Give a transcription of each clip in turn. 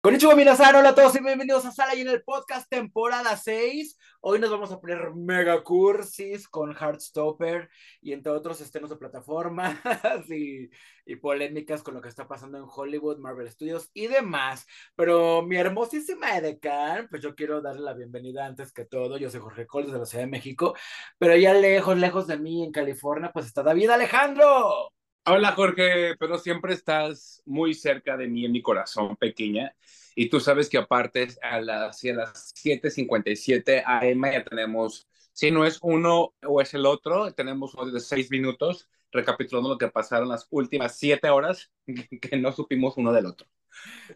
Konnichiwa minasan, hola a todos y bienvenidos a Sala y en el podcast temporada 6. Hoy nos vamos a poner mega cursis con Heartstopper y entre otros estrenos de plataformas y, polémicas con lo que está pasando en Hollywood, Marvel Studios y demás. Pero mi hermosísima Edecan, pues yo quiero darle la bienvenida antes que todo. Yo soy Jorge Col desde la Ciudad de México, pero ya lejos, lejos de mí en California, pues está David Alejandro. Hola Jorge, pero siempre estás muy cerca de mí en mi corazón pequeña. Y tú sabes que aparte a las, a las 7.57 AM ya tenemos, si no es uno o es el otro, tenemos de seis minutos recapitulando lo que pasaron las últimas siete horas que no supimos uno del otro.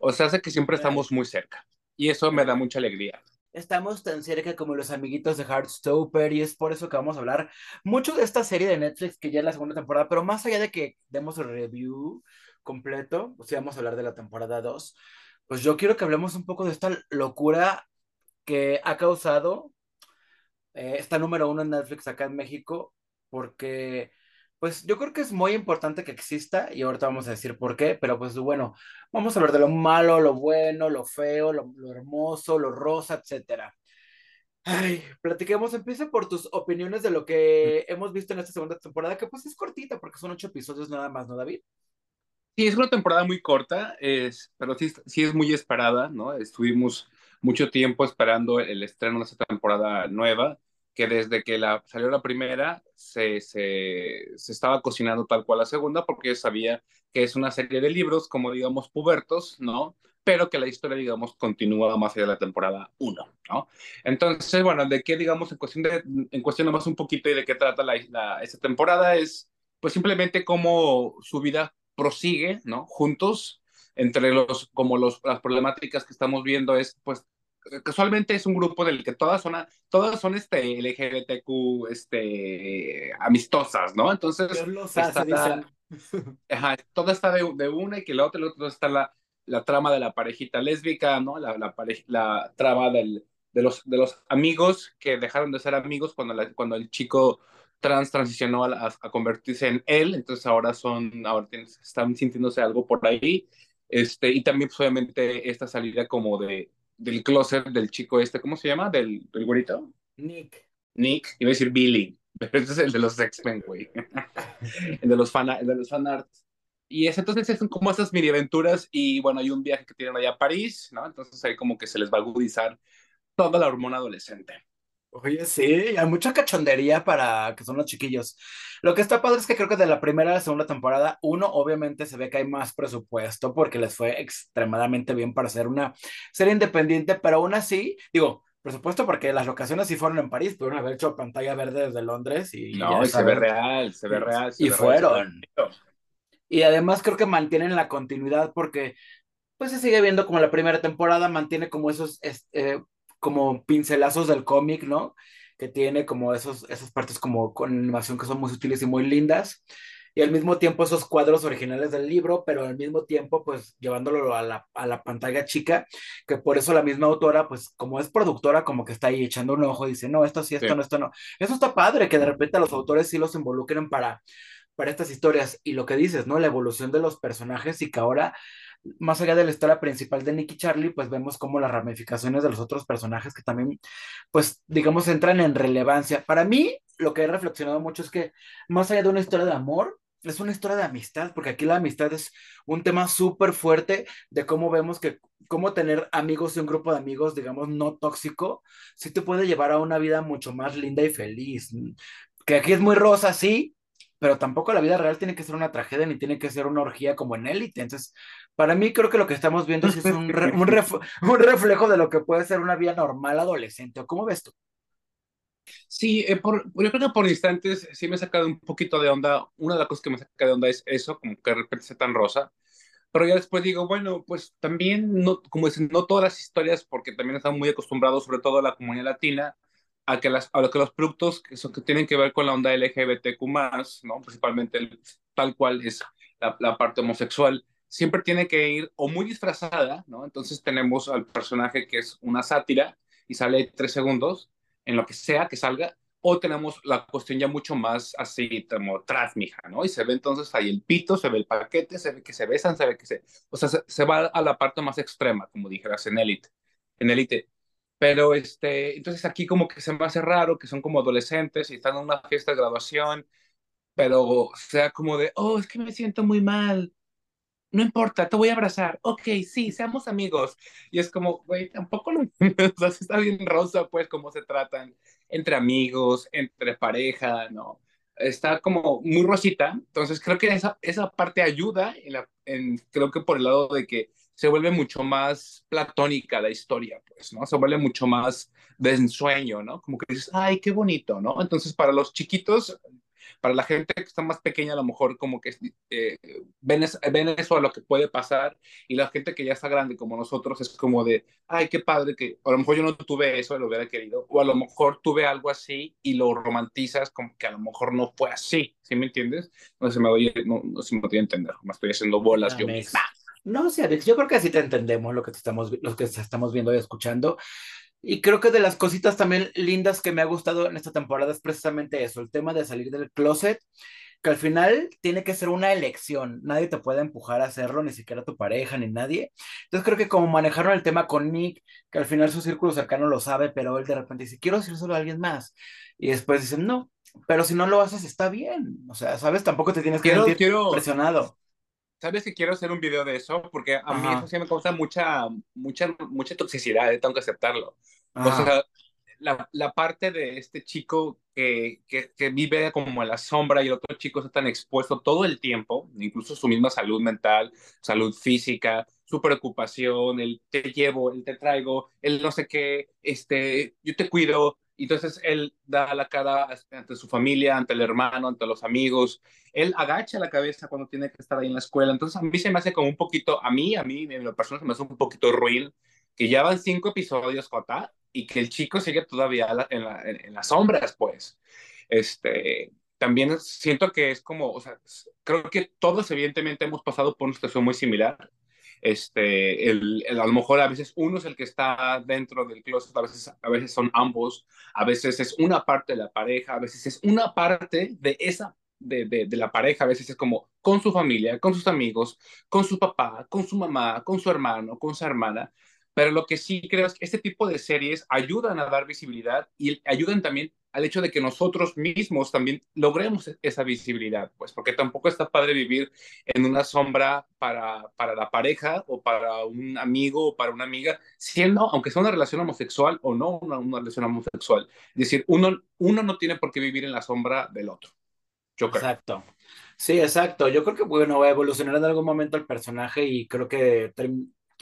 O sea, hace que siempre estamos muy cerca. Y eso me da mucha alegría. Estamos tan cerca como los amiguitos de Heartstopper y es por eso que vamos a hablar mucho de esta serie de Netflix que ya es la segunda temporada, pero más allá de que demos el review completo, o sea, vamos a hablar de la temporada 2, pues yo quiero que hablemos un poco de esta locura que ha causado eh, esta número uno en Netflix acá en México, porque pues yo creo que es muy importante que exista y ahorita vamos a decir por qué, pero pues bueno, vamos a hablar de lo malo, lo bueno, lo feo, lo, hermoso, lo rosa, etcétera. Ay, platiquemos, empieza por tus opiniones de lo que hemos visto en esta segunda temporada, que pues es cortita porque son ocho episodios nada más, ¿no, David? Sí, es una temporada muy corta, es, pero sí, sí es muy esperada, ¿no? Estuvimos mucho tiempo esperando el estreno de esta temporada nueva que desde que la, salió la primera se, se, se, estaba cocinando tal cual la segunda, porque sabía que es una serie de libros, como digamos, pubertos, ¿no? Pero que la historia, digamos, continúa más allá de la temporada 1, ¿no? Entonces, bueno, de qué, digamos, en cuestión, de, en cuestión más un poquito y de qué trata la, la, esta temporada es, pues simplemente cómo su vida prosigue, ¿no? Juntos, entre los, como los, las problemáticas que estamos viendo es, pues, casualmente es un grupo del que todas son, todas son este LGBTQ este, amistosas, ¿no? Entonces, hace, está, ajá, toda está de, de, una y que la otra, la otra está la, la trama de la parejita lésbica, ¿no? La, la, la trama del, de, los, de los amigos que dejaron de ser amigos cuando, la, cuando el chico trans transicionó a, a, convertirse en él, entonces ahora son, ahora están sintiéndose algo por ahí, este, y también pues, obviamente esta salida como de del closet del chico este, ¿cómo se llama? Del, del güerito. Nick. Nick, iba a decir Billy, pero ese es el de los X-Men, güey. el de los fan, el de los fan arts. Y es, entonces son como esas mini aventuras y bueno, hay un viaje que tienen allá a París, ¿no? Entonces ahí como que se les va a agudizar toda la hormona adolescente. Oye, sí, hay mucha cachondería para que son los chiquillos. Lo que está padre es que creo que de la primera a la segunda temporada, uno, obviamente se ve que hay más presupuesto porque les fue extremadamente bien para hacer una serie independiente, pero aún así, digo, presupuesto porque las locaciones sí fueron en París, pudieron haber hecho pantalla verde desde Londres y... No, y se ve real, se ve real. y fueron. y además creo que mantienen la continuidad porque pues se sigue viendo como la primera temporada, mantiene como esos... Eh, como pincelazos del cómic, ¿no? Que tiene como esos, esas partes como con animación que son muy sutiles y muy lindas. Y al mismo tiempo esos cuadros originales del libro, pero al mismo tiempo pues llevándolo a la, a la pantalla chica, que por eso la misma autora pues como es productora como que está ahí echando un ojo y dice, no, esto sí, esto no, esto no. Eso está padre, que de repente los autores sí los involucren para, para estas historias. Y lo que dices, ¿no? La evolución de los personajes y que ahora más allá de la historia principal de Nicky Charlie, pues vemos como las ramificaciones de los otros personajes que también, pues, digamos, entran en relevancia. Para mí, lo que he reflexionado mucho es que más allá de una historia de amor, es una historia de amistad, porque aquí la amistad es un tema súper fuerte de cómo vemos que, cómo tener amigos y un grupo de amigos, digamos, no tóxico, sí te puede llevar a una vida mucho más linda y feliz. Que aquí es muy rosa, sí, pero tampoco la vida real tiene que ser una tragedia ni tiene que ser una orgía como en élite. Entonces, para mí creo que lo que estamos viendo es un, un, reflejo de lo que puede ser una vida normal adolescente. cómo ves tú? Sí, eh, por, yo creo que por instantes sí me ha sacado un poquito de onda. Una de las cosas que me saca de onda es eso, como que de repente sea tan rosa. Pero ya después digo, bueno, pues también, no, como dicen, no todas las historias, porque también están muy acostumbrados, sobre todo la comunidad latina, a que, las, a que los productos que, son, que tienen que ver con la onda LGBTQ, ¿no? principalmente el, tal cual es la, la parte homosexual, siempre tiene que ir o muy disfrazada, ¿no? Entonces tenemos al personaje que es una sátira y sale tres segundos en lo que sea que salga, o tenemos la cuestión ya mucho más así como mija, ¿no? Y se ve entonces ahí el pito, se ve el paquete, se ve que se besan, se ve que se... O sea, se, va a la parte más extrema, como dijeras, en élite. En élite. Pero este, entonces aquí como que se me hace raro que son como adolescentes y están en una fiesta de graduación, pero sea como de, oh, es que me siento muy mal, no importa, te voy a abrazar. Ok, sí, seamos amigos. Y es como, güey, tampoco no, o sea, está bien rosa, pues, cómo se tratan entre amigos, entre pareja, ¿no? Está como muy rosita. Entonces, creo que esa, esa parte ayuda, en la, en, creo que por el lado de que se vuelve mucho más platónica la historia, pues, ¿no? Se vuelve mucho más de ensueño, ¿no? Como que dices, ay, qué bonito, ¿no? Entonces, para los chiquitos, para la gente que está más pequeña, a lo mejor como que eh, ven, ven, eso a lo que puede pasar y la gente que ya está grande como nosotros es como de, ay, qué padre que a lo mejor yo no tuve eso, lo hubiera querido, o a lo mejor tuve algo así y lo romantizas como que a lo mejor no fue así, ¿sí me entiendes? No si me doy, no, no sé me voy a entender, me estoy haciendo bolas yo. No, sí, Alex, yo creo que así te entendemos lo que, te estamos, lo que estamos viendo y escuchando. Y creo que de las cositas también lindas que me ha gustado en esta temporada es precisamente eso, el tema de salir del closet, que al final tiene que ser una elección, nadie te puede empujar a hacerlo, ni siquiera tu pareja, ni nadie. Entonces creo que como manejaron el tema con Nick, que al final su círculo cercano lo sabe, pero él de repente dice, quiero solo a alguien más. Y después dicen, no, pero si no lo haces está bien. O sea, ¿sabes? Tampoco te tienes que sentir presionado. ¿Sabes que quiero hacer un video de eso? Porque a mí eso sí me causa mucha, mucha, mucha toxicidad, eh, tengo que aceptarlo. O sea, la, la, parte de este chico que, que, que, vive como en la sombra y el otro chico está tan expuesto todo el tiempo, incluso su misma salud mental, salud física, su preocupación, el te llevo, el te traigo, el no sé qué, este, yo te cuido, entonces él da la cara ante su familia, ante el hermano, ante los amigos. Él agacha la cabeza cuando tiene que estar ahí en la escuela. Entonces a mí se me hace como un poquito, a mí, a mí, en lo personal se me hace un poquito ruin que ya van cinco episodios, Jota, y que el chico sigue todavía en, en, las sombras, pues. Este, también siento que es como, o sea, creo que todos evidentemente hemos pasado por una situación muy similar este, el, a lo mejor a veces uno es el que está dentro del closet, a veces, a veces son ambos, a veces es una parte de la pareja, a veces es una parte de esa, de, de, de, la pareja, a veces es como con su familia, con sus amigos, con su papá, con su mamá, con su hermano, con su hermana, pero lo que sí creo es que este tipo de series ayudan a dar visibilidad y ayudan también al hecho de que nosotros mismos también logremos esa visibilidad, pues porque tampoco está padre vivir en una sombra para, para la pareja o para un amigo o para una amiga, siendo, aunque sea una relación homosexual o no una, una relación homosexual. Es decir, uno, uno no tiene por qué vivir en la sombra del otro. Yo creo. Exacto. Sí, exacto. Yo creo que, bueno, va a evolucionar en algún momento el personaje y creo que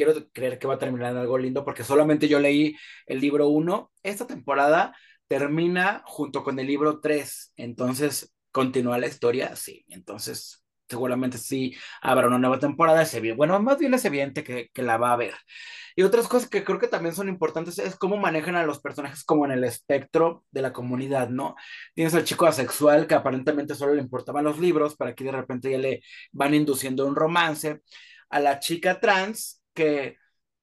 quiero creer que va a terminar en algo lindo porque solamente yo leí el libro 1. Esta temporada termina junto con el libro 3, entonces continúa la historia, sí, entonces seguramente sí habrá una nueva temporada, es bien, bueno, más bien es evidente que, que la va a haber. Y otras cosas que creo que también son importantes es cómo manejan a los personajes como en el espectro de la comunidad, ¿no? Tienes al chico asexual que aparentemente solo le importaban los libros, para que de repente ya le van induciendo un romance, a la chica trans que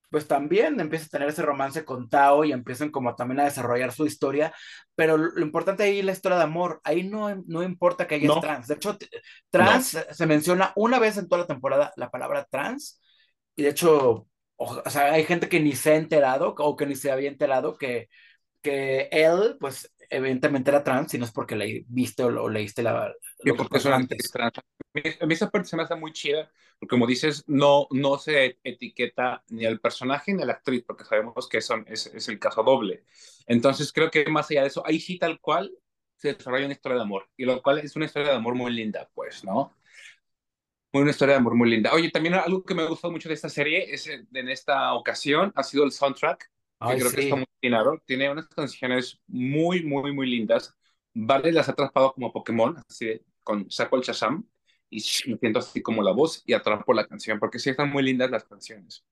pues también empieza a tener ese romance con Tao y empiezan como también a desarrollar su historia, pero lo importante ahí es la historia de amor, ahí no, no importa que haya trans, de hecho, trans se menciona una vez en toda la temporada la palabra trans, y de hecho, o, sea, hay gente que ni se ha enterado o que ni se había enterado que, que él, pues evidentemente era trans, si no es porque le viste o, leíste la... Lo porque trans. A mí esa parte se me hace muy chida, porque como dices, no, no se etiqueta ni al personaje ni a la actriz, porque sabemos que son, es, es el caso doble. Entonces creo que más allá de eso, ahí sí tal cual se desarrolla una historia de amor, y lo cual es una historia de amor muy linda, pues, ¿no? Una historia de amor muy linda. Oye, también algo que me ha gustado mucho de esta serie, es en esta ocasión, ha sido el soundtrack que creo que está muy claro. Tiene unas canciones muy, muy, muy lindas. Vale las ha atrapado como Pokémon, así con saco el Shazam y me siento así como la voz y atrapo la canción, porque sí están muy lindas las canciones.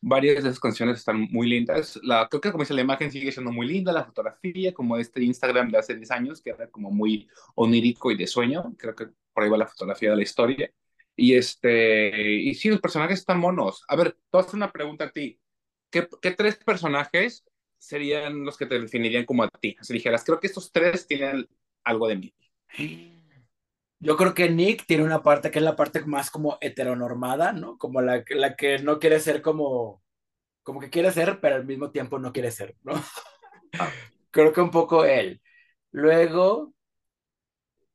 Varias de esas canciones están muy lindas. La, creo que como dice la imagen sigue siendo muy linda, la fotografía, como este Instagram de hace 10 años, que era como muy onírico y de sueño. Creo que por ahí va la fotografía de la historia. Y, este, y sí, los personajes están monos. A ver, a hacer una pregunta a ti. ¿qué, tres personajes serían los que te definirían como a ti? Si dijeras, creo que estos tres tienen algo de mí. Yo creo que Nick tiene una parte que es la parte más como heteronormada, ¿no? Como la, la que no quiere ser como, como que quiere ser, pero al mismo tiempo no quiere ser, ¿no? Ah. creo que un poco él. Luego,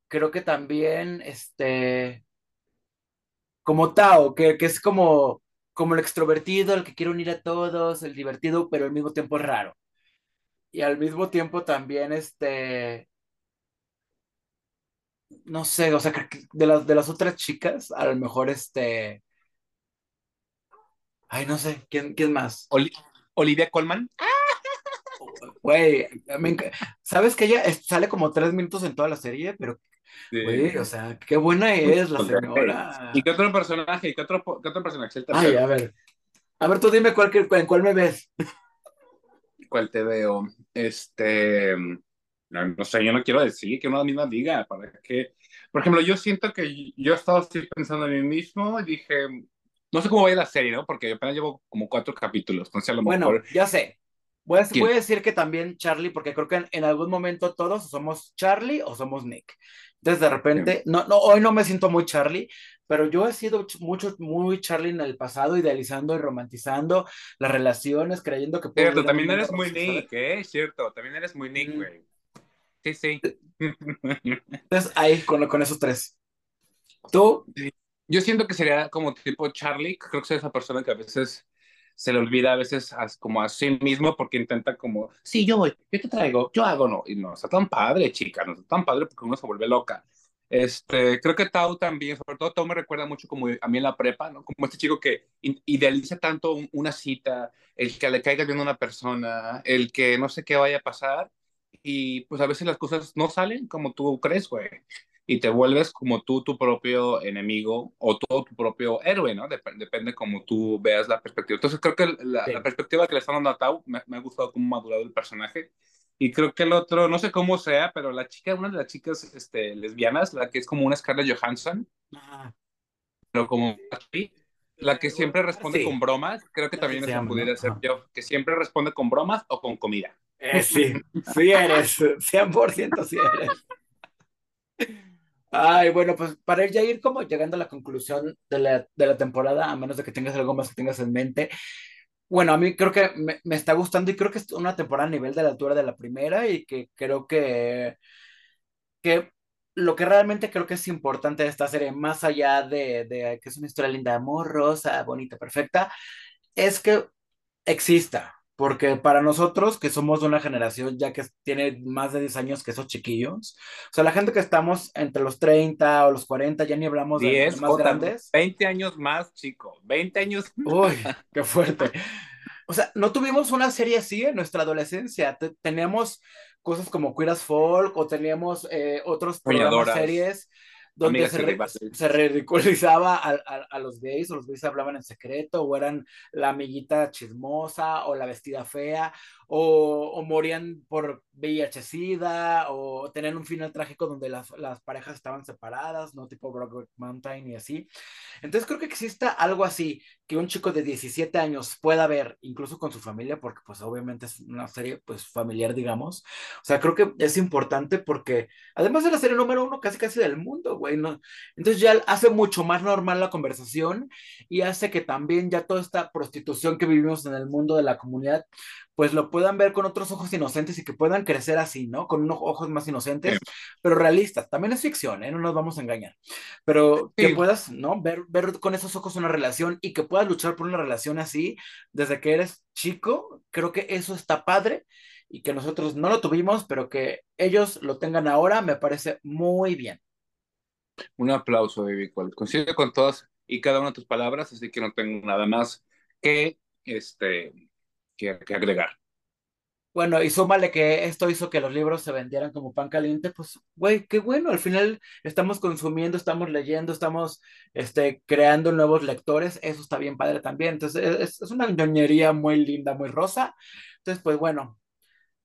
creo que también, este, como Tao, que, que es como, como el extrovertido, el que quiere unir a todos, el divertido, pero al mismo tiempo es raro. Y al mismo tiempo también, este, no sé, o sea, de las, de las otras chicas, a lo mejor este, ay, no sé, ¿quién, quién más? Olivia Colman. Güey, sabes que ella sale como tres minutos en toda la serie, pero Güey, o sea, qué buena es la señora. ¿Y qué otro personaje? ¿Y qué otro, qué otro personaje? Ay, a ver. A ver, tú dime cuál, en cuál me ves. ¿Cuál te veo? Este. No, no, sé, yo no quiero decir que una misma diga. Para que. Por ejemplo, yo siento que yo he estado así pensando en mí mismo y dije. No sé cómo va a ir la serie, ¿no? Porque apenas llevo como cuatro capítulos. Entonces, a lo bueno, ya sé. Voy a, voy a, decir que también Charlie, porque creo que en, en, algún momento todos somos Charlie o somos Nick. Entonces de repente, no, no, hoy no me siento muy Charlie, pero yo he sido mucho, muy Charlie en el pasado, idealizando y romantizando las relaciones, creyendo que... Cierto, también eres muy Nick, ¿eh? Cierto, también eres muy Nick, güey. Sí, sí. Entonces ahí, con, con esos tres. ¿Tú? Yo siento que sería como tipo Charlie, creo que soy esa persona que a veces se le olvida a veces como a sí mismo porque intenta como, sí, yo voy, yo te traigo, yo hago, no, y no está tan padre, chica, no está tan padre porque uno se vuelve loca. Este, creo que Tao también, sobre todo Tao me recuerda mucho como a mí en la prepa, ¿no? Como este chico que idealiza tanto una cita, el que le caiga bien a una persona, el que no sé qué vaya a pasar, y pues a veces las cosas no salen como tú crees, güey y te vuelves como tú tu propio enemigo o todo tu propio héroe, ¿no? depende como tú veas la perspectiva. Entonces creo que la, perspectiva que le están dando a Tau me, ha gustado cómo ha madurado el personaje. Y creo que el otro, no sé cómo sea, pero la chica, una de las chicas este, lesbianas, la que es como una Scarlett Johansson, pero como la que siempre responde con bromas, creo que también eso pudiera ser yo, que siempre responde con bromas o con comida. Eh, sí, sí eres, 100% sí eres. Ay, bueno, pues para ya ir como llegando a la conclusión de la, de la temporada, a menos de que tengas algo más que tengas en mente. Bueno, a mí creo que me, me, está gustando y creo que es una temporada a nivel de la altura de la primera y que creo que, que lo que realmente creo que es importante de esta serie, más allá de, de que es una historia linda amor, rosa, bonita, perfecta, es que exista, porque para nosotros, que somos de una generación ya que tiene más de 10 años que esos chiquillos, o sea, la gente que estamos entre los 30 o los 40, ya ni hablamos de los más grandes. 20 años más, chico, 20 años Uy, qué fuerte. O sea, no tuvimos una serie así en nuestra adolescencia. teníamos cosas como Queer as Folk o teníamos eh, otros programas, series donde se, ridiculizaba a, a, los gays, o los gays hablaban en secreto, o eran la amiguita chismosa, o la vestida fea, o, o morían por VIH-Sida, o tenían un final trágico donde las, las parejas estaban separadas, ¿no? Tipo Brokeback Mountain y así. Entonces creo que exista algo así, que un chico de 17 años pueda ver, incluso con su familia, porque pues obviamente es una serie pues familiar, digamos. O sea, creo que es importante porque además de la serie número uno casi casi del mundo, güey, ¿no? Entonces ya hace mucho más normal la conversación y hace que también ya toda esta prostitución que vivimos en el mundo de la comunidad, pues lo puedan ver con otros ojos inocentes y que puedan crecer así, ¿no? Con unos ojos más inocentes, pero realistas. También es ficción, ¿eh? No nos vamos a engañar. Pero que puedas, ¿no? Ver, ver con esos ojos una relación y que puedas luchar por una relación así desde que eres chico, creo que eso está padre y que nosotros no lo tuvimos, pero que ellos lo tengan ahora, me parece muy bien. Un aplauso, Baby Coincido con todas y cada una de tus palabras, así que no tengo nada más que, este, que, que agregar. Bueno, y súmale que esto hizo que los libros se vendieran como pan caliente, pues, güey, qué bueno, al final estamos consumiendo, estamos leyendo, estamos este, creando nuevos lectores, eso está bien padre también, entonces es, es una ñoñería muy linda, muy rosa, entonces, pues bueno,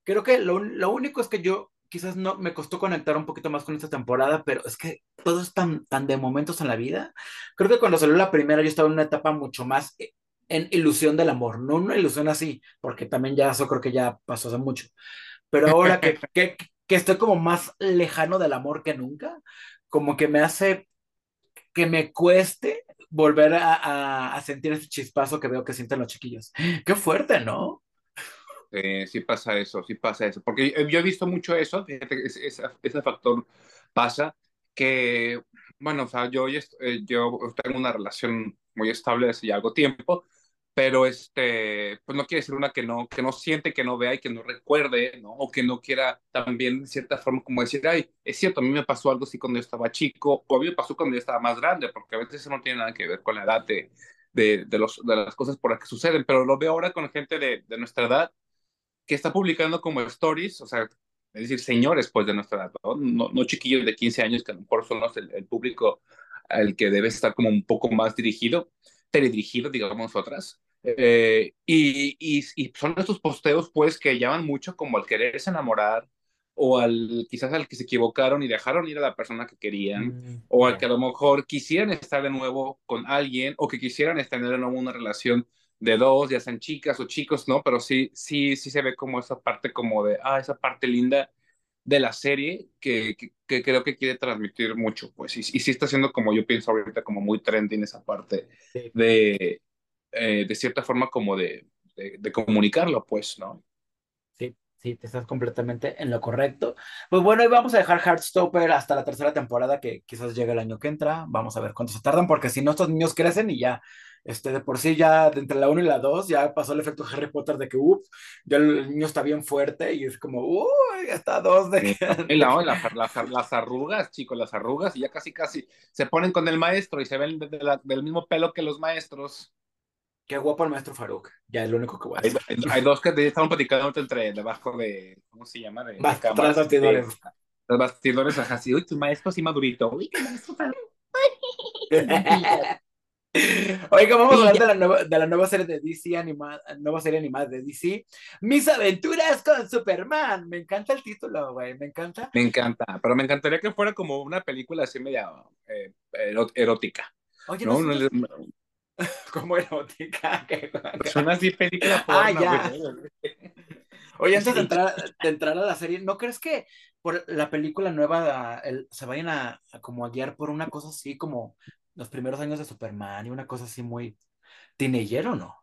creo que lo, lo único es que yo quizás no me costó conectar un poquito más con esta temporada, pero es que todo es tan, tan de momentos en la vida. Creo que cuando salió la primera yo estaba en una etapa mucho más, eh, en ilusión del amor, no una ilusión así, porque también ya eso creo que ya pasó hace mucho, pero ahora que, que, que estoy como más lejano del amor que nunca, como que me hace que me cueste volver a, a, a sentir ese chispazo que veo que sienten los chiquillos. Qué fuerte, ¿no? Eh, sí pasa eso, sí pasa eso. Porque yo he visto mucho eso, fíjate, ese, ese factor pasa que, bueno, o sea, yo, eh, yo tengo una relación muy estable desde ya algo tiempo, pero este, pues no quiere decir una que no, que no siente, que no vea y que no recuerde, ¿no? O que no quiera también, de cierta forma, como decir, ay, es cierto, a mí me pasó algo así cuando yo estaba chico, o a mí me pasó cuando yo estaba más grande, porque a veces eso no tiene nada que ver con la edad de, de, de, los, de las cosas por las que suceden, pero lo veo ahora con gente de, de nuestra edad que está publicando como stories, o sea, es decir, señores pues de nuestra edad, ¿no? No, no chiquillos de 15 años que a lo mejor son los, el, el público al que debe estar como un poco más dirigido, teledirigido, digamos otras, eh, y, y, y, son estos posteos, pues, que llaman mucho como al quererse enamorar, o al quizás al que se equivocaron y dejaron ir a la persona que querían, mm, o al que a lo mejor quisieran estar de nuevo con alguien, o que quisieran estar de nuevo una relación de dos, ya sean chicas o chicos, ¿no? Pero sí, sí, sí se ve como esa parte como de, ah, esa parte linda de la serie que, que, que creo que quiere transmitir mucho, pues, y, y, sí está siendo como yo pienso ahorita como muy trending esa parte de eh, de cierta forma como de, de, de, comunicarlo, pues, ¿no? Sí, sí, te estás completamente en lo correcto. Pues bueno, y vamos a dejar Heartstopper hasta la tercera temporada, que quizás llegue el año que entra. Vamos a ver cuánto se tardan, porque si no, estos niños crecen y ya, este, de por sí ya, de entre la 1 y la 2, ya pasó el efecto Harry Potter de que, uff, ya el niño está bien fuerte y es como, uy, está dos de la, la, las arrugas, chicos, las arrugas, y ya casi, casi se ponen con el maestro y se ven de del mismo pelo que los maestros. Qué guapo el maestro Faruk. Ya es lo único que voy a decir. Hay, hay dos que estaban platicando entre debajo de. ¿Cómo se llama? De, Bast de tras bastidores. Los bastidores, ajá, sí. Uy, tu maestro sí madurito. Uy, qué maestro Faruk. Oiga, vamos a hablar de la, nueva, de la nueva serie de DC animada, nueva serie animada de DC, Mis aventuras con Superman. Me encanta el título, güey, me encanta. Me encanta, pero me encantaría que fuera como una película así media eh, erótica. Oye, ¿no? no, como erótica. Son así películas Ah, ya. Oye, antes de entrar, de entrar, a la serie, ¿no crees que por la película nueva el, se vayan a, a, como a guiar por una cosa así como los primeros años de Superman y una cosa así muy teenager o no?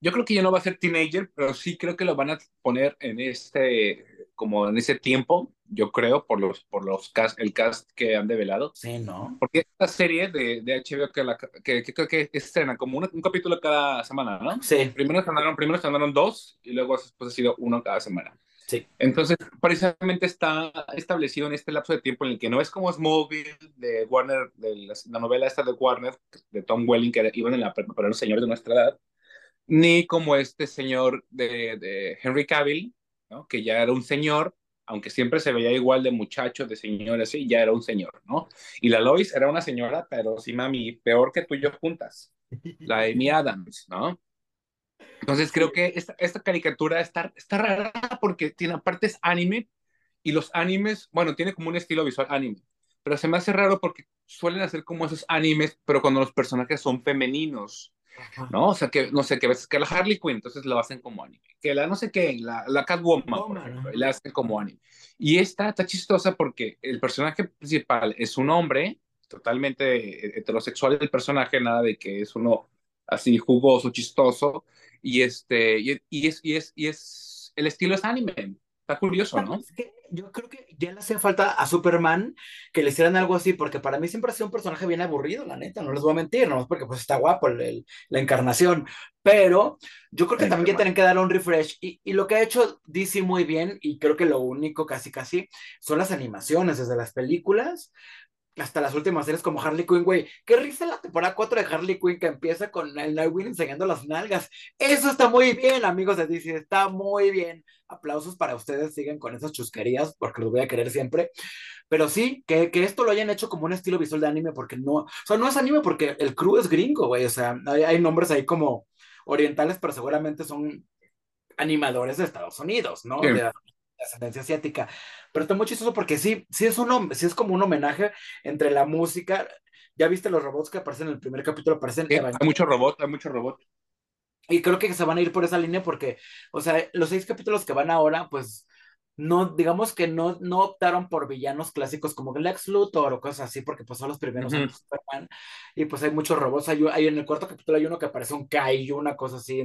Yo creo que ya no va a ser teenager, pero sí creo que lo van a poner en este, como en ese tiempo, yo creo, por los, por los cast, el cast que han develado. Sí, ¿no? Porque esta serie de, de HBO que, la, que, que, que estrena como un, un, capítulo cada semana, ¿no? Sí. Primero estrenaron, primero estrenaron dos y luego después ha sido uno cada semana. Sí. Entonces, precisamente está establecido en este lapso de tiempo en el que no es como Smallville de Warner, de la, la novela esta de Warner, de Tom Welling, que iban en la para los señores de nuestra edad, ni como este señor de, de Henry Cavill, ¿no? que ya era un señor, aunque siempre se veía igual de muchacho, de señor, así, ya era un señor, ¿no? Y la Lois era una señora, pero sí, mami, peor que tú y yo juntas, la Amy Adams, ¿no? Entonces creo que esta, esta caricatura está, está rara porque tiene aparte es anime y los animes, bueno, tiene como un estilo visual anime, pero se me hace raro porque suelen hacer como esos animes, pero cuando los personajes son femeninos. ¿No? O sea, que, no sé, que ves que la Harley Quinn, entonces lo hacen como anime. Que la no sé qué, la, la Catwoman, por ejemplo, la hacen como anime. Y esta está chistosa porque el personaje principal es un hombre, totalmente heterosexual el personaje, nada de que es uno así jugoso, chistoso, y este, y, y es, y es, y es, el estilo es anime. Está curioso, ¿no? Es que yo creo que ya le hacía falta a Superman que le hicieran algo así, porque para mí siempre ha sido un personaje bien aburrido, la neta, no les voy a mentir, no porque pues está guapo el, el, la encarnación, pero yo creo que también ya tienen que dar un refresh, y, y, lo que ha hecho DC muy bien, y creo que lo único casi casi, son las animaciones, desde las películas, hasta las últimas series como Harley Quinn, güey. Qué risa la temporada 4 de Harley Quinn que empieza con el Nightwing enseñando las nalgas. Eso está muy bien, amigos de DC, está muy bien. Aplausos para ustedes, siguen con esas chusquerías porque los voy a querer siempre. Pero sí, que, que esto lo hayan hecho como un estilo visual de anime porque no, o sea, no es anime porque el crew es gringo, güey. O sea, hay, hay nombres ahí como orientales, pero seguramente son animadores de Estados Unidos, ¿no? Sí. Ascendencia asiática. Pero está muy chistoso porque sí, sí es un sí es como un homenaje entre la música. Ya viste los robots que aparecen en el primer capítulo, aparecen. Sí, hay mucho robot, hay mucho robot. Y creo que se van a ir por esa línea porque, o sea, los seis capítulos que van ahora, pues no, digamos que no, no optaron por villanos clásicos como Lex Luthor o cosas así, porque pues son los primeros años de Superman, y pues hay muchos robots, hay, hay, en el cuarto capítulo hay uno que aparece un Kaiju, una cosa así,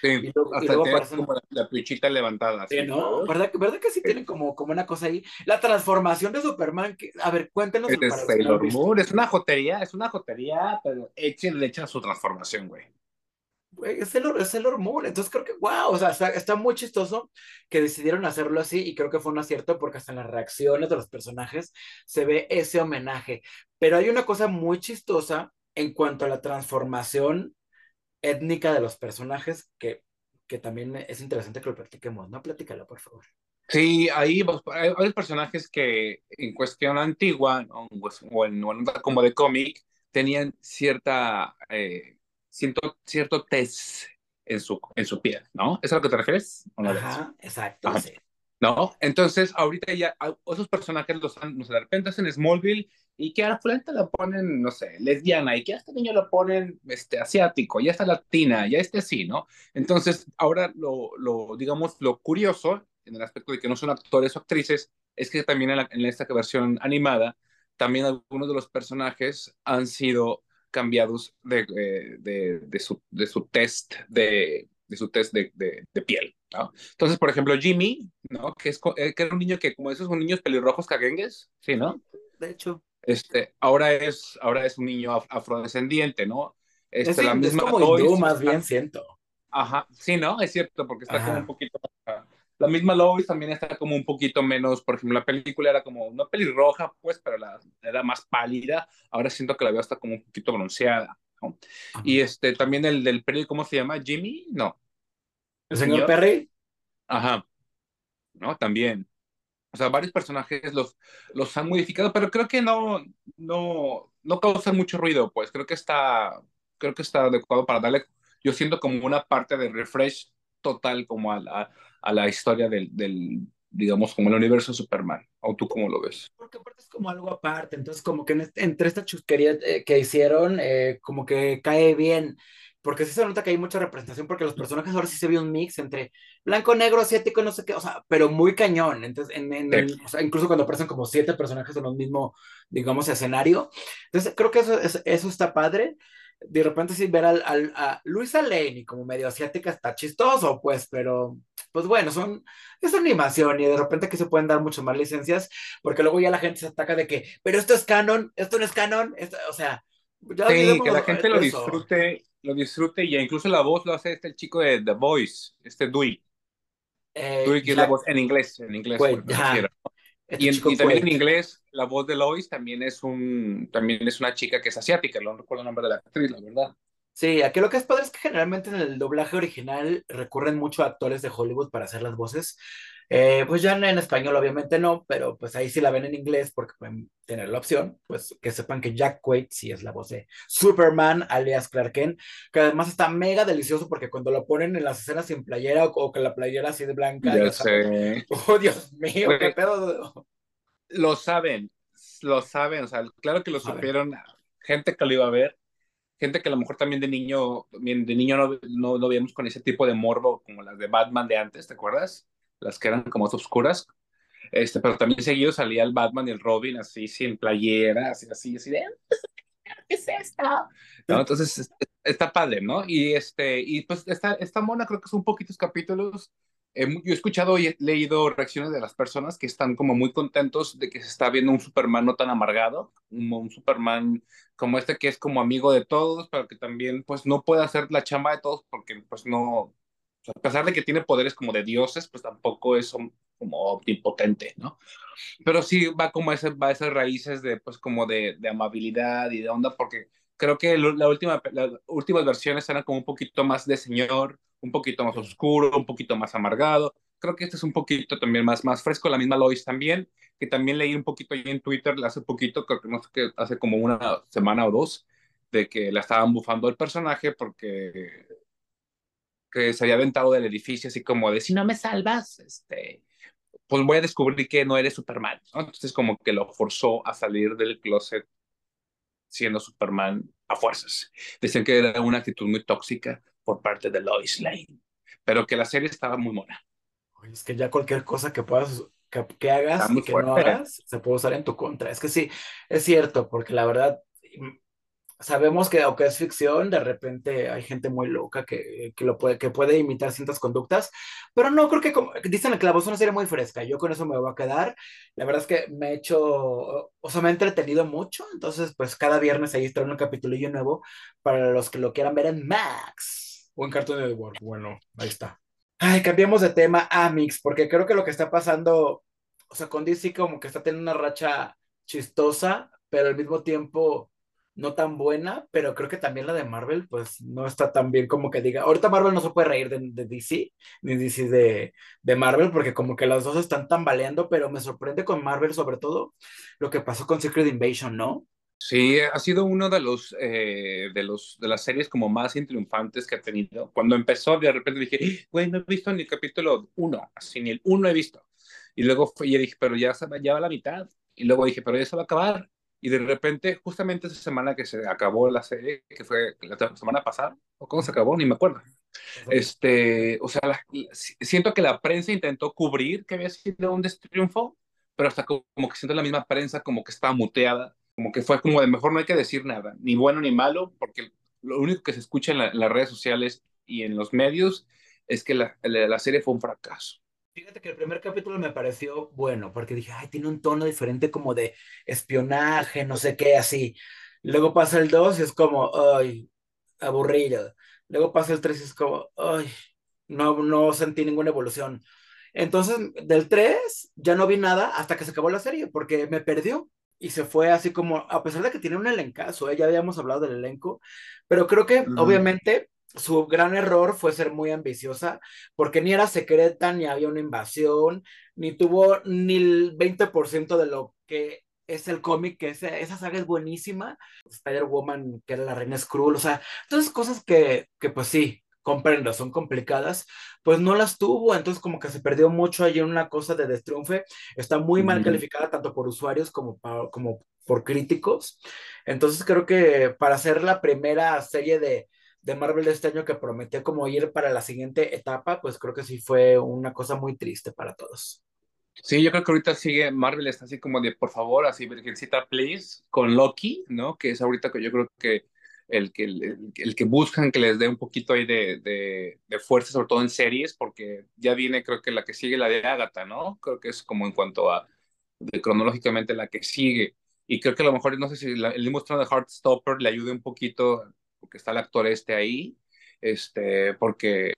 sí, y luego, hasta y luego aparece como la, la pichita levantada. Sí, ¿no? ¿Verdad, ¿Verdad que sí, tienen como, como una cosa ahí? La transformación de Superman, que, a ver, cuéntenos. Es, Sailor Moon, es una jotería, es una jotería, pero échenle echa su transformación, güey es el, es el Moon. Entonces creo que, wow, o sea, está, está, muy chistoso que decidieron hacerlo así y creo que fue un acierto porque hasta en las reacciones de los personajes se ve ese homenaje. Pero hay una cosa muy chistosa en cuanto a la transformación étnica de los personajes que, que también es interesante que lo platiquemos, ¿no? Platícalo, por favor. Sí, ahí pues, hay, personajes que en cuestión antigua o en, como de cómic tenían cierta... Eh, siento cierto test en su, en su piel, ¿no? ¿Es a lo que te refieres? Ajá, exacto, sí. ¿No? Entonces, ahorita ya esos personajes los han, no sé, de repente en Smallville y que a la frente lo ponen, no sé, lesbiana y que a este niño lo ponen este, asiático, ya está latina, ya este así, ¿no? Entonces, ahora lo, lo, digamos, lo curioso en el aspecto de que no son actores o actrices es que también en, en esta versión animada, también algunos de los personajes han sido cambiados de, eh, de, de, su, de su test de, de su test de, de, piel, ¿no? Entonces, por ejemplo, Jimmy, ¿no? Que, es, eh, que era un niño que, como esos son niños pelirrojos caguengues, ¿sí, no? De hecho. Este, ahora es, ahora es un niño afrodescendiente, ¿no? Este, es, la misma es como hindú, más bien siento. Ajá, sí, ¿no? Es cierto, porque está como un poquito la misma Lois también está como un poquito menos, por ejemplo, la película era como una pelirroja, pues, pero la, era más pálida. Ahora siento que la veo hasta como un poquito bronceada. ¿no? Y este, también el del Perry, ¿cómo se llama? ¿Jimmy? No. ¿El señor, Perry? Ajá. ¿No? También. O sea, varios personajes los, los han modificado, pero creo que no, no, no causan mucho ruido, pues. Creo que está, creo que está adecuado para darle, yo siento como una parte de refresh total como a la, a la historia del, del, digamos, como el universo de Superman. ¿O tú cómo lo ves? Porque aparte es como algo aparte, entonces como que este, entre esta chusquería eh, que hicieron, eh, como que cae bien, porque sí se nota que hay mucha representación, porque los personajes ahora sí se ve un mix entre blanco, negro, asiático, no sé qué, o sea, pero muy cañón, entonces, en, en o sea, incluso cuando aparecen como siete personajes en un mismo, digamos, escenario, entonces creo que eso, eso está padre, de repente sí ver al, al, a Luisa Lane y como medio asiática está chistoso, pues, pero pues bueno, son, es animación y de repente que se pueden dar muchas más licencias, porque luego ya la gente se ataca de que, pero esto es canon, esto no es canon, o sea, ya sí, que la gente lo disfrute, lo disfrute y incluso la voz lo hace este el chico de The Voice, este Dewey. Eh, Dewey que es la voz en inglés, en inglés. Pues, este y, también en inglés, la voz de Lois también es, un, también es una chica que es asiática, no recuerdo el nombre de la actriz, la verdad. Sí, aquí lo que es padre es que generalmente en el doblaje original recurren mucho a actores de Hollywood para hacer las voces. Eh, pues ya en español obviamente no, pero pues ahí sí la ven en inglés porque pueden tener la opción, pues que sepan que Jack Quaid sí es la voz de Superman, alias Clark Kent, que además está mega delicioso porque cuando lo ponen en las escenas sin playera o, que la playera así de blanca. Ya sé. oh, Dios mío, qué pedo. Lo saben, lo saben, o sea, claro que lo supieron, gente que lo iba a ver, gente que a lo mejor también de niño, de niño no, no, no veíamos con ese tipo de morbo como las de Batman de antes, ¿te acuerdas? Las que eran como oscuras. Este, pero también seguido salía el Batman y el Robin así sin playera, así, así, así de ¿qué es esto? ¿No? Entonces está padre, ¿no? Y este, y pues esta, esta mona creo que son poquitos capítulos yo he escuchado y leído reacciones de las personas que están como muy contentos de que se está viendo un Superman no tan amargado, un, un Superman como este que es como amigo de todos, pero que también pues no puede hacer la chamba de todos porque pues no, a pesar de que tiene poderes como de dioses, pues tampoco es como omnipotente, ¿no? Pero sí va como ese, va a esas raíces de pues como de, de amabilidad y de onda porque creo que la última, las últimas versiones eran como un poquito más de señor, un poquito más oscuro, un poquito más amargado. Creo que este es un poquito también más, más fresco, la misma Lois también, que también leí un poquito ahí en Twitter hace poquito, creo que no sé qué, hace como una semana o dos, de que la estaban bufando el personaje porque que se había aventado del edificio así como de si no me salvas, este, pues voy a descubrir que no eres Superman. Entonces como que lo forzó a salir del closet siendo Superman a fuerzas. Decían que era una actitud muy tóxica por parte de Lois Lane, pero que la serie estaba muy mona. Es que ya cualquier cosa que puedas, que, hagas y que no hagas, se puede usar en tu contra. Es que sí, es cierto, porque la verdad, sabemos que aunque es ficción, de repente hay gente muy loca que, que, lo puede, que puede imitar ciertas conductas, pero no creo que, como, dicen el clavo, es una serie muy fresca, yo con eso me voy a quedar, la verdad es que me he hecho, o sea, me he entretenido mucho, entonces pues cada viernes ahí está un capitulillo nuevo para los que lo quieran ver en Max o en Cartoon Network, bueno, ahí está. Ay, cambiamos de tema a Mix, porque creo que lo que está pasando, o sea, con DC como que está teniendo una racha chistosa, pero al mismo tiempo no tan buena, pero creo que también la de Marvel, pues no está tan bien como que diga. Ahorita Marvel no se puede reír de, DC, ni DC de, de, Marvel, porque como que las dos están tambaleando, pero me sorprende con Marvel sobre todo lo que pasó con Secret Invasion, ¿no? Sí, ha sido uno de los, eh, de los de las series como más triunfantes que ha tenido. Cuando empezó, de repente dije, güey, no he visto ni el capítulo uno, así ni el uno he visto. Y luego fue, y dije, pero ya, ya va la mitad. Y luego dije, pero ya se va a acabar. Y de repente, justamente esa semana que se acabó la serie, que fue la semana pasada, o cómo se acabó, ni me acuerdo. Este, o sea, siento que la prensa intentó cubrir que había sido un destriunfo, pero hasta como, que siento la misma prensa como que estaba muteada, como que fue como de mejor no hay que decir nada, ni bueno ni malo, porque lo único que se escucha en, en las redes sociales y en los medios es que la, la serie fue un fracaso. Fíjate que el primer capítulo me pareció bueno, porque dije, ay, tiene un tono diferente como de espionaje, no sé qué, así. Luego pasa el 2 y es como, ay, aburrido. Luego pasa el 3 y es como, ay, no, no sentí ninguna evolución. Entonces, del 3 ya no vi nada hasta que se acabó la serie, porque me perdió y se fue así como, a pesar de que tiene un elencazo, ¿eh? ya habíamos hablado del elenco, pero creo que obviamente su gran error fue ser muy ambiciosa, porque ni era secreta, ni había una invasión, ni tuvo ni el 20% de lo que es el cómic, que esa saga es buenísima. Spider-Woman, que era la reina Skrull, o sea, todas cosas que, que pues sí, comprendo, son complicadas, pues no las tuvo, entonces como que se perdió mucho ahí en una cosa de destriunfe, está muy mal calificada tanto por usuarios como, como por críticos, entonces creo que para ser la primera serie de de Marvel de este año que prometió como ir para la siguiente etapa, pues creo que sí fue una cosa muy triste para todos. Sí, yo creo que ahorita sigue, Marvel está así como de, por favor, así, Virgencita, please, con Loki, ¿no? Que es ahorita que yo creo que el que, el, que buscan que les dé un poquito ahí de, de, fuerza, sobre todo en series, porque ya viene, creo que la que sigue, la de Agatha, ¿no? Creo que es como en cuanto a, de, cronológicamente, la que sigue. Y creo que a lo mejor, no sé si el mismo de Heartstopper le ayude un poquito porque está el actor este ahí, este, porque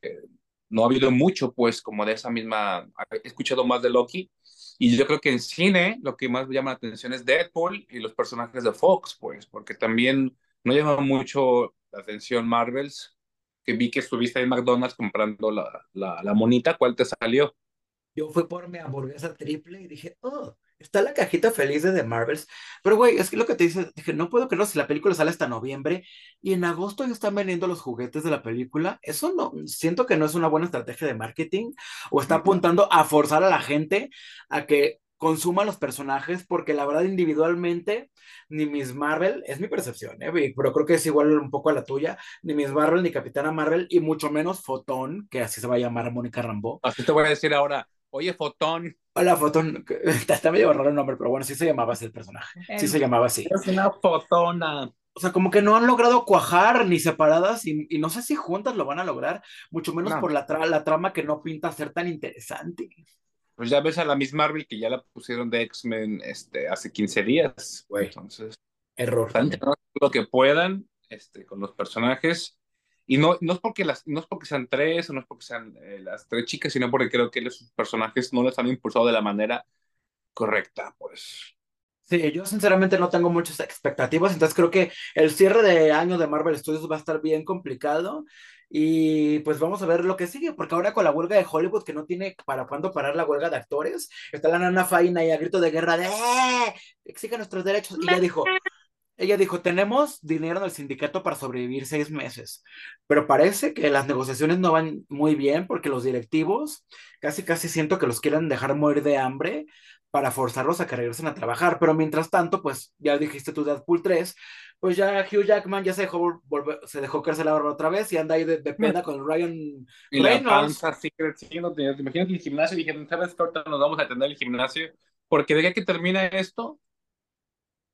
no ha habido mucho, pues, como de esa misma, he escuchado más de Loki, y yo creo que en cine lo que más llama la atención es Deadpool y los personajes de Fox, pues, porque también no llama mucho la atención Marvels, que vi que estuviste en McDonald's comprando la, la, la monita, ¿cuál te salió? Yo fui por mi hamburguesa triple y dije, oh, Está la cajita feliz de The Marvels. Pero, güey, es que lo que te dice, dije, no puedo creerlo si la película sale hasta noviembre y en agosto ya están vendiendo los juguetes de la película. Eso no, siento que no es una buena estrategia de marketing o está apuntando a forzar a la gente a que consuma los personajes porque la verdad individualmente ni Miss Marvel, es mi percepción, ¿eh? pero creo que es igual un poco a la tuya, ni Miss Marvel ni Capitana Marvel y mucho menos Fotón, que así se va a llamar Mónica Rambo. Así te voy a decir ahora, Oye, Fotón. Hola, Fotón. Está medio raro el nombre, pero bueno, sí se llamaba así el personaje. Sí se llamaba así. Es una fotona. O sea, como que no han logrado cuajar ni separadas y, no sé si juntas lo van a lograr, mucho menos por la, la trama que no pinta ser tan interesante. Pues ya ves a la Miss Marvel que ya la pusieron de X-Men este, hace 15 días. Entonces, error. Lo que puedan este, con los personajes y no, no, es porque las, no es porque sean tres o no es porque sean eh, las tres chicas, sino porque creo que los personajes no les han impulsado de la manera correcta, pues. Sí, yo sinceramente no tengo muchas expectativas, entonces creo que el cierre de año de Marvel Studios va a estar bien complicado y pues vamos a ver lo que sigue, porque ahora con la huelga de Hollywood que no tiene para cuándo parar la huelga de actores, está la nana Faina y a grito de guerra de ¡Eh! exige nuestros derechos y ya dijo, ella dijo, tenemos dinero en el sindicato para sobrevivir seis meses, pero parece que las negociaciones no van muy bien porque los directivos casi, casi siento que los quieren dejar morir de hambre para forzarlos a que regresen a trabajar. Pero mientras tanto, pues ya dijiste tu Deadpool 3, pues ya Hugh Jackman ya se dejó, volver, se dejó crecer la barba otra vez y anda ahí de, de pena con Ryan y Reynolds. La panza creciendo. El gimnasio y dijeron, ¿sabes qué? Ahorita nos vamos a atender el gimnasio. Porque de que termina esto,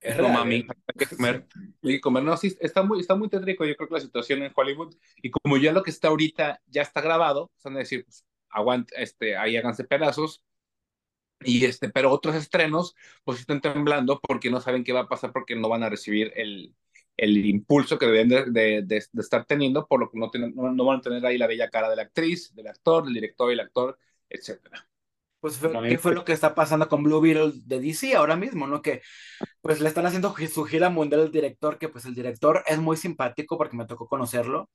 es no, mami, ¿eh? hay que comer, hay que comer. No, sí, está muy, está muy tétrico, yo creo que la situación en Hollywood, y como ya lo que está ahorita ya está grabado, van a decir, pues, aguante, este, ahí háganse pedazos, y este, pero otros estrenos, pues están temblando porque no saben qué va a pasar, porque no van a recibir el, el impulso que deben de, de, estar teniendo, por lo que no, tienen, no, van a tener ahí la bella cara de la actriz, del actor, del director y el actor, etcétera. Pues, ¿qué fue lo que está pasando con Blue Beetle de DC ahora mismo, no? Que, pues, le están haciendo su gira mundial al director, que, pues, el director es muy simpático porque me tocó conocerlo,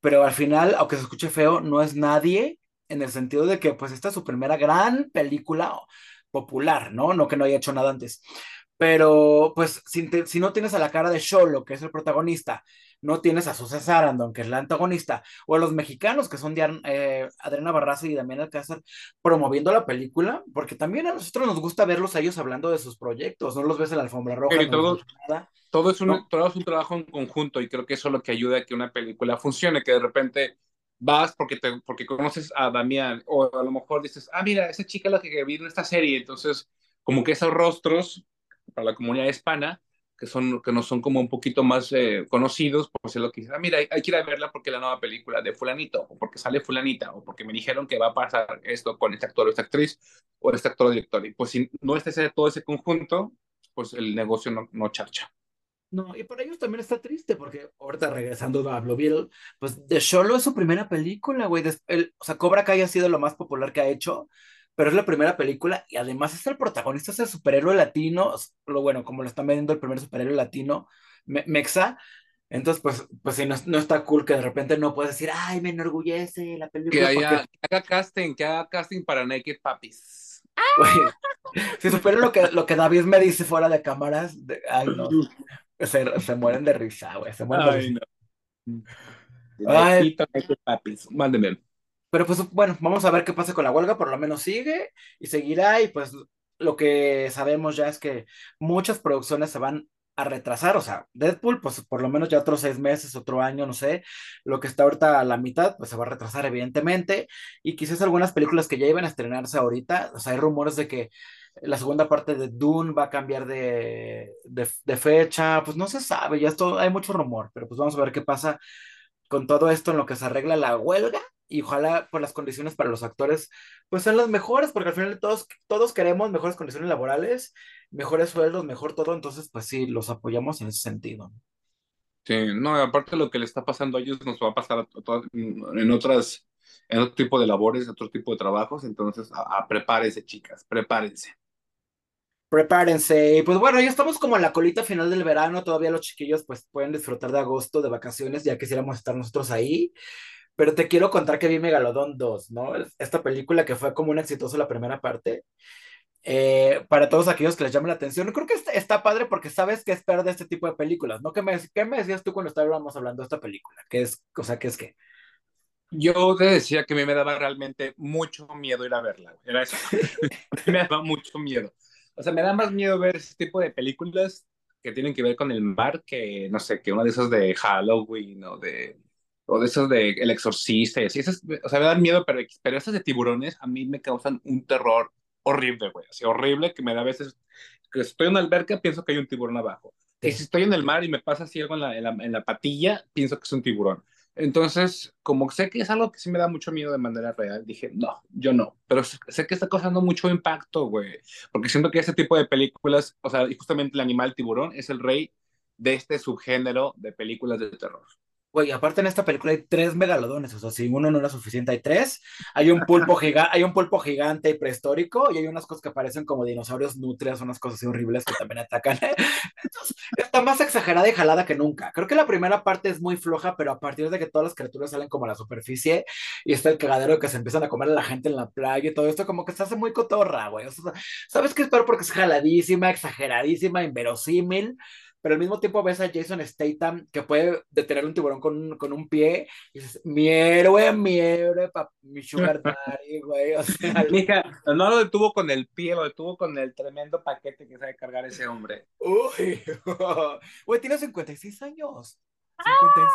pero al final, aunque se escuche feo, no es nadie en el sentido de que pues esta es su primera gran película popular, ¿no? No que no haya hecho nada antes. Pero pues si, si no tienes a la cara de Sholo, que es el protagonista, no tienes a Susan Sarandon, que es la antagonista, o a los mexicanos, que son eh, Adriana Barraza y Damián Alcázar, promoviendo la película, porque también a nosotros nos gusta verlos a ellos hablando de sus proyectos, no los ves en la alfombra roja. todo, todo, es un, todo es un trabajo en conjunto y creo que eso es lo que ayuda a que una película funcione, que de repente vas porque, te, porque conoces a Damián o a lo mejor dices, ah, mira, esa chica es la que vi en esta serie, entonces como que esos rostros para la comunidad hispana, que, son, que no son como un poquito más eh, conocidos, pues es lo que ah, mira, hay, hay, que ir a verla porque la nueva película de fulanito, o porque sale fulanita, o porque me dijeron que va a pasar esto con este actor o esta actriz, o este actor o director, y pues si no está todo ese conjunto, pues el negocio no, no charcha. No, y para ellos también está triste, porque ahorita regresando a Blue pues de Solo es su primera película, güey. O sea, Cobra Kai ha sido lo más popular que ha hecho, pero es la primera película y además es el protagonista, es el superhéroe latino, lo bueno, como lo están vendiendo el primer superhéroe latino, Mexa. Entonces, pues, pues sí, no, está cool que de repente no puedas decir, ay, me enorgullece la película. Que, haga casting, que haga casting para Naked Puppies. si supieron lo que, lo que David me dice fuera de cámaras, ay, no. Se, se mueren de risa, güey. Se mueren de risa. No. Ay. Papis. Mándeme. Pero pues bueno, vamos a ver qué pasa con la huelga, por lo menos sigue y seguirá y pues lo que sabemos ya es que muchas producciones se van a retrasar, o sea, Deadpool, pues por lo menos ya otros seis meses, otro año, no sé, lo que está ahorita a la mitad, pues se va a retrasar evidentemente, y quizás algunas películas que ya iban a estrenarse ahorita, o sea, hay rumores de que la segunda parte de Dune va a cambiar de, de, fecha, pues no se sabe, ya esto, hay mucho rumor, pero pues vamos a ver qué pasa con todo esto en lo que se arregla la huelga y ojalá pues las condiciones para los actores pues sean las mejores, porque al final todos, todos queremos mejores condiciones laborales, mejores sueldos, mejor todo, entonces pues sí, los apoyamos en ese sentido. Sí, no, aparte lo que le está pasando a ellos nos va a pasar en otras, en otro tipo de labores, en otro tipo de trabajos, entonces a prepárense chicas, prepárense. Prepárense. Y pues bueno, ya estamos como en la colita final del verano. Todavía los chiquillos pues pueden disfrutar de agosto de vacaciones. Ya quisiéramos estar nosotros ahí. Pero te quiero contar que vi Megalodon 2, ¿no? Esta película que fue como un exitoso la primera parte. Eh, para todos aquellos que les llame la atención, creo que está, padre porque sabes qué esperar de este tipo de películas, ¿no? ¿Qué me, qué me decías tú cuando estábamos hablando de esta película? ¿Qué es, o sea, qué es qué? Yo te decía que a mí me daba realmente mucho miedo ir a verla, Era eso. me daba mucho miedo. O sea, me da más miedo ver ese tipo de películas que tienen que ver con el mar que, no sé, que una de esas de Halloween o de, o de esos de El Exorcista y así. Esas, o sea, me dan miedo, pero, pero esas de tiburones a mí me causan un terror horrible, güey. Así horrible que me da a veces que estoy en una alberca, pienso que hay un tiburón abajo. Y si estoy en el mar y me pasa así algo en la, en la, en la patilla, pienso que es un tiburón. Entonces, como sé que es algo que sí me da mucho miedo de manera real, dije, no, yo no. Pero sé que está causando mucho impacto, güey. Porque siento que ese tipo de películas, o sea, y justamente el animal tiburón es el rey de este subgénero de películas de terror. Güey, aparte en esta película hay tres megalodones, o sea, si uno no era suficiente, hay tres. Hay un pulpo, gigante, hay un pulpo gigante y prehistórico, y hay unas cosas que parecen como dinosaurios nutrias, unas cosas así horribles que también atacan. Entonces, está más exagerada y jalada que nunca. Creo que la primera parte es muy floja, pero a partir de que todas las criaturas salen como a la superficie y está el cagadero que se empiezan a comer a la gente en la playa y todo esto, como que se hace muy cotorra, güey. O sea, ¿sabes qué espero? Porque es jaladísima, exageradísima, inverosímil pero al mismo tiempo ves a Jason Statham que puede detener un tiburón con, con un pie y dices, mi héroe, mi héroe, mi sugar daddy, güey. O sea, Mija, no lo detuvo con el pie, lo detuvo con el tremendo paquete que sabe cargar ese hombre. Uy, güey, tiene 56 años. 56.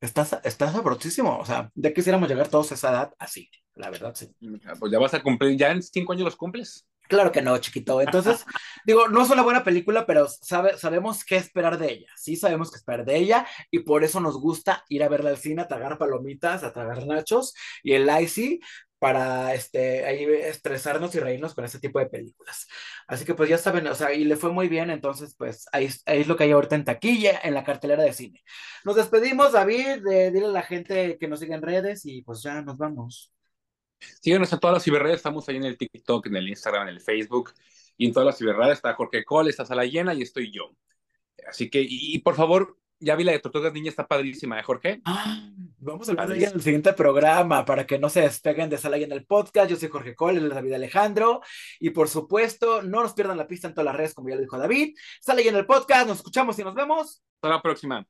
Estás, estás sabrosísimo, o sea, ya quisiéramos llegar todos a esa edad así, la verdad, sí. Pues ya vas a cumplir, ya en cinco años los cumples. Claro que no, chiquito. Entonces, digo, no es una buena película, pero sabe, sabemos qué esperar de ella. Sí, sabemos qué esperar de ella y por eso nos gusta ir a verla al cine, a tragar palomitas, a tragar nachos y el icy para este, ahí estresarnos y reírnos con ese tipo de películas. Así que pues ya saben, o sea, y le fue muy bien, entonces pues ahí, ahí es lo que hay ahorita en taquilla, en la cartelera de cine. Nos despedimos, David, de, dile a la gente que nos siga en redes y pues ya nos vamos. Síguenos en todas las ciberredes, estamos ahí en el TikTok, en el Instagram, en el Facebook, y en todas las ciberredes está Jorge Cole, está Sala Llena y estoy yo. Así que, y, por favor, ya vi la de Tortugas Niña, está padrísima, ¿eh, Jorge? Ah, vamos a hablar de ella en el siguiente programa para que no se despeguen de Sala Llena el podcast. Yo soy Jorge Cole, él es David Alejandro, y por supuesto, no nos pierdan la pista en todas las redes, como ya lo dijo David. Sala Llena el podcast, nos escuchamos y nos vemos. Hasta la próxima.